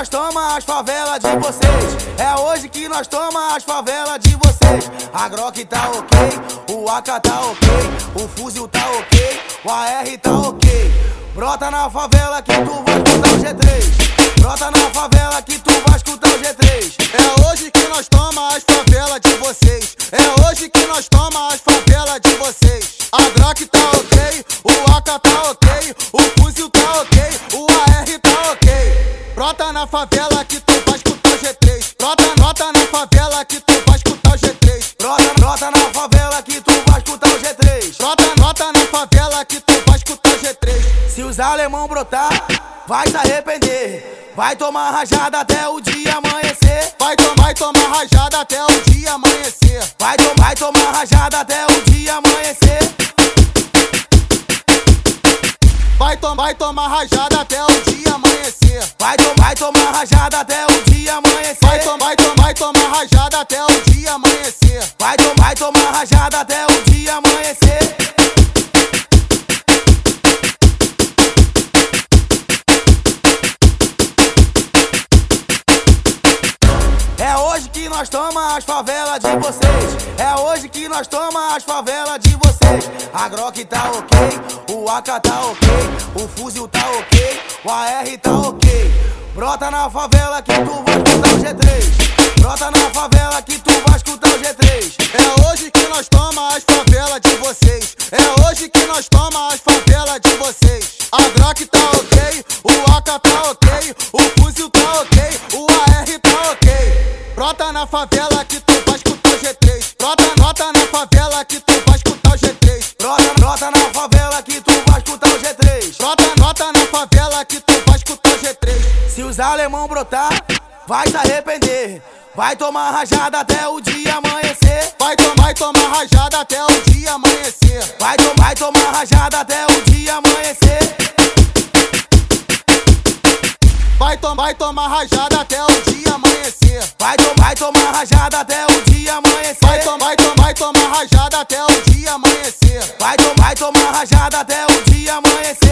nós toma as favelas de vocês. É hoje que nós toma as favelas de vocês. A Grok tá ok, o AK tá ok, o fuzil tá ok, o AR tá ok. Brota na favela que tu vai escutar o G3. Brota na favela que tu vai escutar o G3. É hoje que nós toma as favelas de vocês. É hoje que nós toma as favelas de vocês. A Grok tá ok, o AK tá ok, o fuzil tá ok. Brota na favela que tu vai escutar o G3. Brota, brota na favela que tu vai escutar o G3. Brota, brota na favela que tu vai escutar o G3. Brota, brota na favela que tu vai escutar o G3. Se os alemão brotar, vai se arrepender. Vai tomar rajada até o dia amanhecer. Vai tomar, tomar rajada até o dia amanhecer. Vai, to vai tomar rajada até o dia amanhecer. Vai, to vai tomar rajada até o dia amanhecer. Vai, to vai tomar rajada até o dia amanhecer. Vai, to vai, to vai tomar rajada até o dia amanhecer. Vai, to vai tomar rajada até o dia amanhecer. É hoje que nós toma as favelas de vocês. É hoje que nós toma as favelas de vocês. A Grok tá ok, o AK tá ok, o fuzil tá ok, o AR tá ok. Brota na favela que tu vai escutar o G3. Brota na favela que tu vai escutar o G3. É hoje que nós toma as favelas de vocês. É hoje que nós toma as favelas de vocês. A Grok tá ok, o AK tá ok, o fuzil tá ok, o AR tá ok. Brota na favela que tu vai escutar o G3. Brota, brota na escutar o G3. Brota, brota na favela que tu vai escutar o G3. Brota, brota na favela que tu vai escutar o G3. Se os alemão brotar, vai se arrepender. Vai tomar rajada até o dia amanhecer. Vai tomar, tomar rajada até o dia amanhecer. Vai, to vai tomar rajada até o dia amanhecer. Vai, to vai tomar rajada até o dia amanhecer. Vai, to vai tomar rajada até o dia amanhecer. Vai, to vai, to vai tomar rajada até o. Vai, vai tomar rajada até o dia amanhecer.